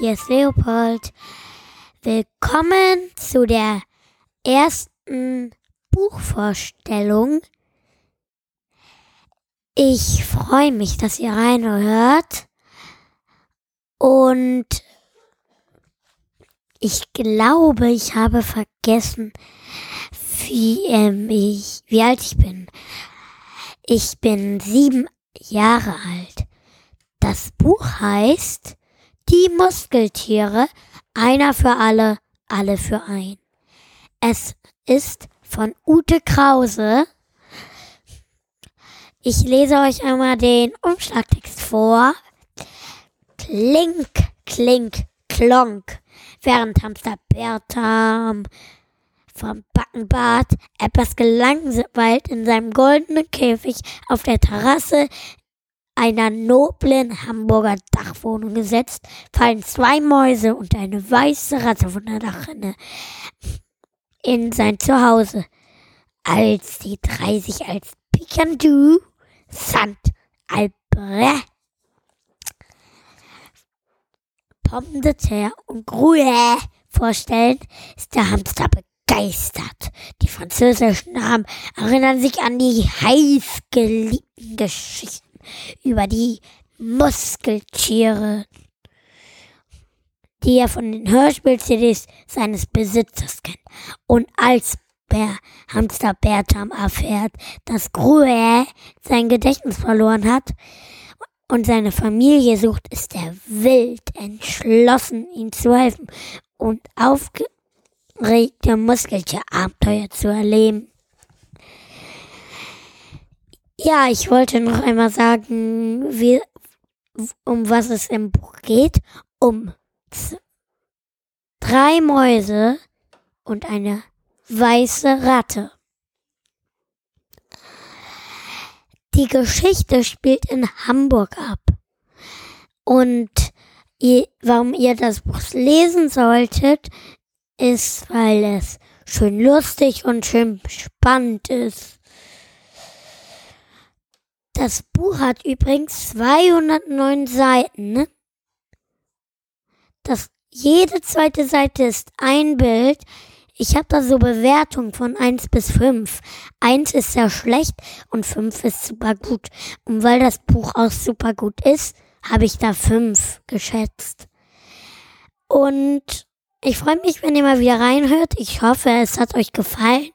hier ist Leopold. Willkommen zu der ersten Buchvorstellung. Ich freue mich, dass ihr reinhört. Und ich glaube, ich habe vergessen, wie, ähm, ich, wie alt ich bin. Ich bin sieben Jahre alt. Das Buch heißt Die Muskeltiere, einer für alle, alle für ein. Es ist von Ute Krause. Ich lese euch einmal den Umschlagtext vor. Klink, klink, klonk, während Hamster Bertram vom Backenbart etwas gelangweilt in seinem goldenen Käfig auf der Terrasse einer noblen Hamburger Dachwohnung gesetzt, fallen zwei Mäuse und eine weiße Ratte von der Dachrinne in sein Zuhause. Als die drei sich als Picandu, Sant, Albrecht, Pommes und Grue vorstellen, ist der Hamster begeistert. Die französischen Namen erinnern sich an die heiß geliebten Geschichten über die Muskeltiere, die er von den Hörspiel-CDs seines Besitzers kennt. Und als Bär, Hamster Bertram erfährt, dass Grue sein Gedächtnis verloren hat und seine Familie sucht, ist er wild entschlossen, ihm zu helfen und aufgeregte Muskeltier-Abenteuer zu erleben. Ja, ich wollte noch einmal sagen, wie, um was es im Buch geht. Um drei Mäuse und eine weiße Ratte. Die Geschichte spielt in Hamburg ab. Und ihr, warum ihr das Buch lesen solltet, ist, weil es schön lustig und schön spannend ist. Das Buch hat übrigens 209 Seiten. Ne? Das, jede zweite Seite ist ein Bild. Ich habe da so Bewertungen von 1 bis 5. 1 ist sehr schlecht und 5 ist super gut. Und weil das Buch auch super gut ist, habe ich da 5 geschätzt. Und ich freue mich, wenn ihr mal wieder reinhört. Ich hoffe, es hat euch gefallen.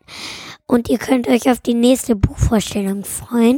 Und ihr könnt euch auf die nächste Buchvorstellung freuen.